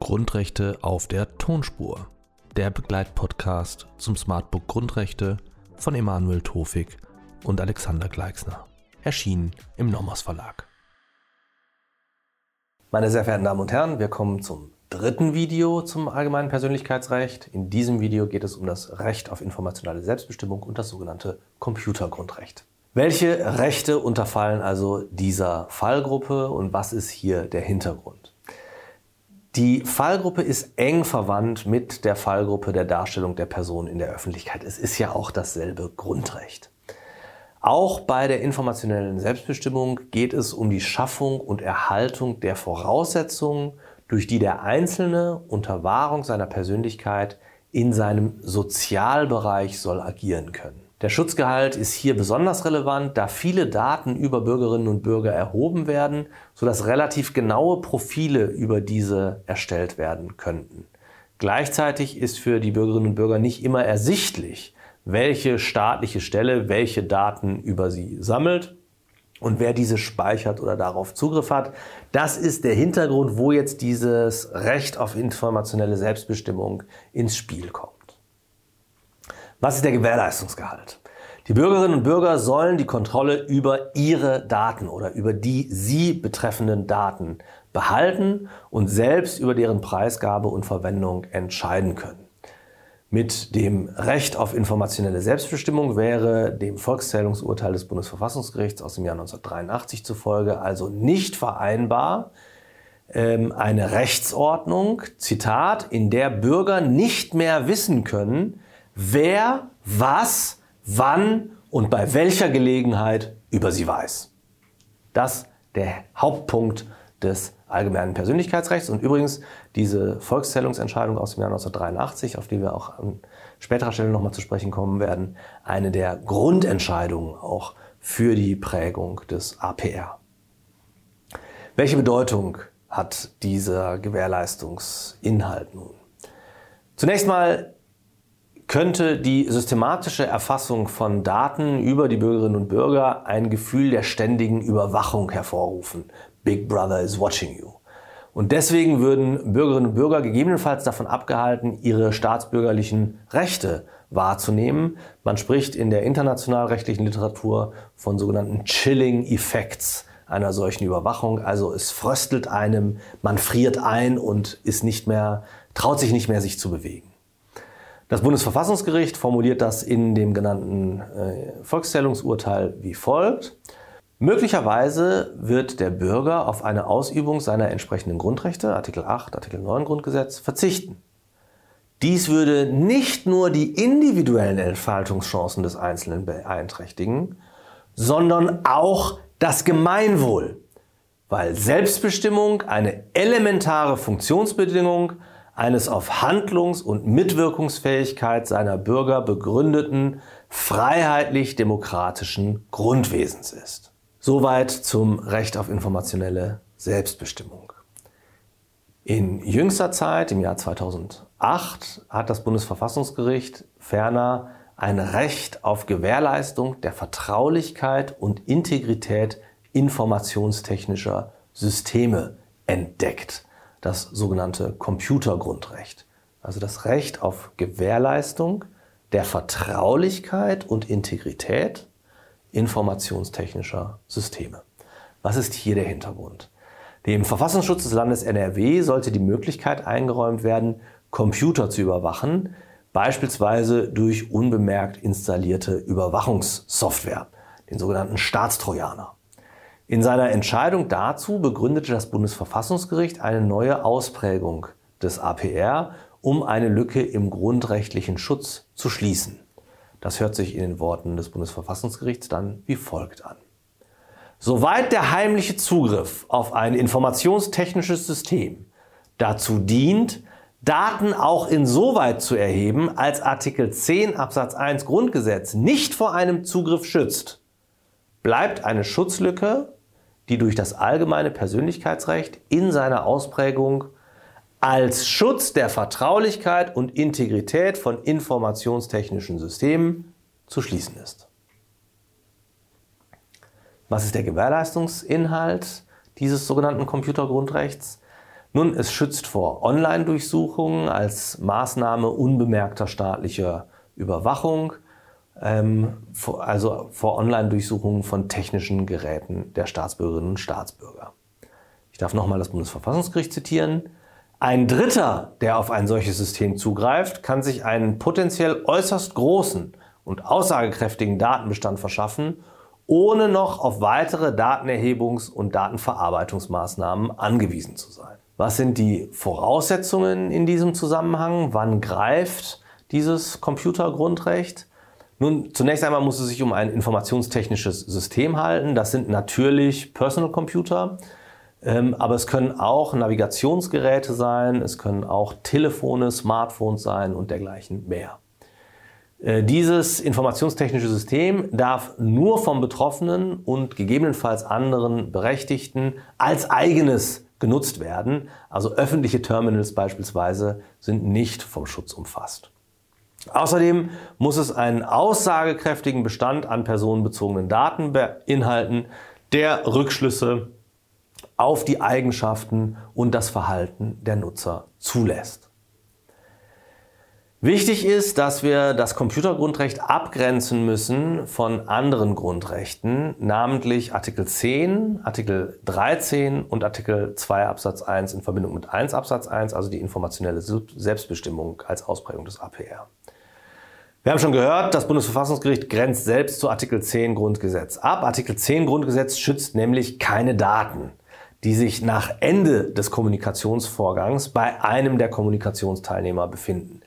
Grundrechte auf der Tonspur. Der Begleitpodcast zum Smartbook Grundrechte von Emanuel Tofik und Alexander Gleixner. Erschienen im Nomos Verlag. Meine sehr verehrten Damen und Herren, wir kommen zum dritten Video zum allgemeinen Persönlichkeitsrecht. In diesem Video geht es um das Recht auf informationelle Selbstbestimmung und das sogenannte Computergrundrecht. Welche Rechte unterfallen also dieser Fallgruppe und was ist hier der Hintergrund? Die Fallgruppe ist eng verwandt mit der Fallgruppe der Darstellung der Person in der Öffentlichkeit. Es ist ja auch dasselbe Grundrecht. Auch bei der informationellen Selbstbestimmung geht es um die Schaffung und Erhaltung der Voraussetzungen durch die der Einzelne unter Wahrung seiner Persönlichkeit in seinem Sozialbereich soll agieren können. Der Schutzgehalt ist hier besonders relevant, da viele Daten über Bürgerinnen und Bürger erhoben werden, sodass relativ genaue Profile über diese erstellt werden könnten. Gleichzeitig ist für die Bürgerinnen und Bürger nicht immer ersichtlich, welche staatliche Stelle welche Daten über sie sammelt und wer diese speichert oder darauf Zugriff hat. Das ist der Hintergrund, wo jetzt dieses Recht auf informationelle Selbstbestimmung ins Spiel kommt. Was ist der Gewährleistungsgehalt? Die Bürgerinnen und Bürger sollen die Kontrolle über ihre Daten oder über die sie betreffenden Daten behalten und selbst über deren Preisgabe und Verwendung entscheiden können. Mit dem Recht auf informationelle Selbstbestimmung wäre dem Volkszählungsurteil des Bundesverfassungsgerichts aus dem Jahr 1983 zufolge also nicht vereinbar ähm, eine Rechtsordnung, Zitat, in der Bürger nicht mehr wissen können, wer, was, wann und bei welcher Gelegenheit über sie weiß. Das der Hauptpunkt des allgemeinen Persönlichkeitsrechts. Und übrigens, diese Volkszählungsentscheidung aus dem Jahr 1983, auf die wir auch an späterer Stelle nochmal zu sprechen kommen werden, eine der Grundentscheidungen auch für die Prägung des APR. Welche Bedeutung hat dieser Gewährleistungsinhalt nun? Zunächst mal könnte die systematische Erfassung von Daten über die Bürgerinnen und Bürger ein Gefühl der ständigen Überwachung hervorrufen. Big Brother is watching you. Und deswegen würden Bürgerinnen und Bürger gegebenenfalls davon abgehalten, ihre staatsbürgerlichen Rechte wahrzunehmen. Man spricht in der internationalrechtlichen Literatur von sogenannten Chilling Effects einer solchen Überwachung. Also es fröstelt einem, man friert ein und ist nicht mehr, traut sich nicht mehr, sich zu bewegen. Das Bundesverfassungsgericht formuliert das in dem genannten äh, Volkszählungsurteil wie folgt. Möglicherweise wird der Bürger auf eine Ausübung seiner entsprechenden Grundrechte, Artikel 8, Artikel 9 Grundgesetz, verzichten. Dies würde nicht nur die individuellen Entfaltungschancen des Einzelnen beeinträchtigen, sondern auch das Gemeinwohl, weil Selbstbestimmung eine elementare Funktionsbedingung eines auf Handlungs- und Mitwirkungsfähigkeit seiner Bürger begründeten freiheitlich-demokratischen Grundwesens ist. Soweit zum Recht auf informationelle Selbstbestimmung. In jüngster Zeit, im Jahr 2008, hat das Bundesverfassungsgericht ferner ein Recht auf Gewährleistung der Vertraulichkeit und Integrität informationstechnischer Systeme entdeckt, das sogenannte Computergrundrecht. Also das Recht auf Gewährleistung der Vertraulichkeit und Integrität informationstechnischer Systeme. Was ist hier der Hintergrund? Dem Verfassungsschutz des Landes NRW sollte die Möglichkeit eingeräumt werden, Computer zu überwachen, beispielsweise durch unbemerkt installierte Überwachungssoftware, den sogenannten Staatstrojaner. In seiner Entscheidung dazu begründete das Bundesverfassungsgericht eine neue Ausprägung des APR, um eine Lücke im grundrechtlichen Schutz zu schließen. Das hört sich in den Worten des Bundesverfassungsgerichts dann wie folgt an. Soweit der heimliche Zugriff auf ein informationstechnisches System dazu dient, Daten auch insoweit zu erheben, als Artikel 10 Absatz 1 Grundgesetz nicht vor einem Zugriff schützt, bleibt eine Schutzlücke, die durch das allgemeine Persönlichkeitsrecht in seiner Ausprägung als Schutz der Vertraulichkeit und Integrität von informationstechnischen Systemen zu schließen ist. Was ist der Gewährleistungsinhalt dieses sogenannten Computergrundrechts? Nun, es schützt vor Online-Durchsuchungen als Maßnahme unbemerkter staatlicher Überwachung, ähm, also vor Online-Durchsuchungen von technischen Geräten der Staatsbürgerinnen und Staatsbürger. Ich darf nochmal das Bundesverfassungsgericht zitieren. Ein Dritter, der auf ein solches System zugreift, kann sich einen potenziell äußerst großen und aussagekräftigen Datenbestand verschaffen, ohne noch auf weitere Datenerhebungs- und Datenverarbeitungsmaßnahmen angewiesen zu sein. Was sind die Voraussetzungen in diesem Zusammenhang? Wann greift dieses Computergrundrecht? Nun, zunächst einmal muss es sich um ein informationstechnisches System halten. Das sind natürlich Personal Computer, aber es können auch Navigationsgeräte sein, es können auch Telefone, Smartphones sein und dergleichen mehr. Äh, dieses informationstechnische System darf nur vom Betroffenen und gegebenenfalls anderen Berechtigten als eigenes genutzt werden. Also öffentliche Terminals beispielsweise sind nicht vom Schutz umfasst. Außerdem muss es einen aussagekräftigen Bestand an personenbezogenen Daten beinhalten, der Rückschlüsse auf die Eigenschaften und das Verhalten der Nutzer zulässt. Wichtig ist, dass wir das Computergrundrecht abgrenzen müssen von anderen Grundrechten, namentlich Artikel 10, Artikel 13 und Artikel 2 Absatz 1 in Verbindung mit 1 Absatz 1, also die informationelle Selbstbestimmung als Ausprägung des APR. Wir haben schon gehört, das Bundesverfassungsgericht grenzt selbst zu Artikel 10 Grundgesetz ab. Artikel 10 Grundgesetz schützt nämlich keine Daten, die sich nach Ende des Kommunikationsvorgangs bei einem der Kommunikationsteilnehmer befinden.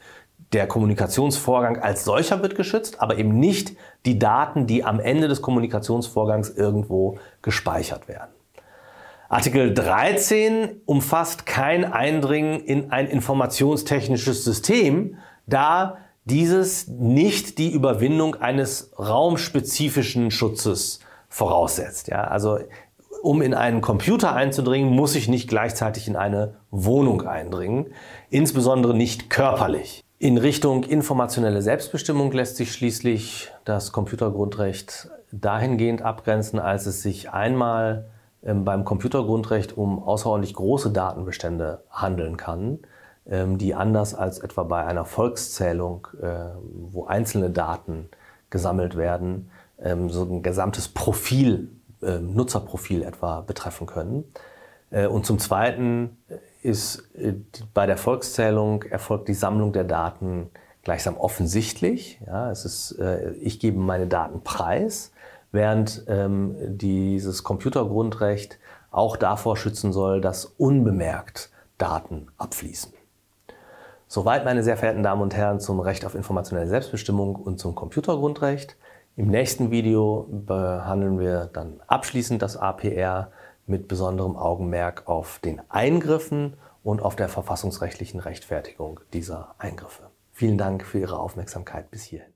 Der Kommunikationsvorgang als solcher wird geschützt, aber eben nicht die Daten, die am Ende des Kommunikationsvorgangs irgendwo gespeichert werden. Artikel 13 umfasst kein Eindringen in ein informationstechnisches System, da dieses nicht die Überwindung eines raumspezifischen Schutzes voraussetzt. Ja, also um in einen Computer einzudringen, muss ich nicht gleichzeitig in eine Wohnung eindringen, insbesondere nicht körperlich. In Richtung informationelle Selbstbestimmung lässt sich schließlich das Computergrundrecht dahingehend abgrenzen, als es sich einmal ähm, beim Computergrundrecht um außerordentlich große Datenbestände handeln kann ähm, die anders als etwa bei einer Volkszählung, äh, wo einzelne Daten gesammelt werden, ähm, so ein gesamtes Profil, Nutzerprofil etwa betreffen können. Äh, und zum Zweiten ist äh, bei der Volkszählung erfolgt die Sammlung der Daten gleichsam offensichtlich. Ja, es ist, ich gebe meine Daten preis, während dieses Computergrundrecht auch davor schützen soll, dass unbemerkt Daten abfließen. Soweit, meine sehr verehrten Damen und Herren, zum Recht auf informationelle Selbstbestimmung und zum Computergrundrecht. Im nächsten Video behandeln wir dann abschließend das APR mit besonderem Augenmerk auf den Eingriffen und auf der verfassungsrechtlichen Rechtfertigung dieser Eingriffe. Vielen Dank für Ihre Aufmerksamkeit bis hierhin.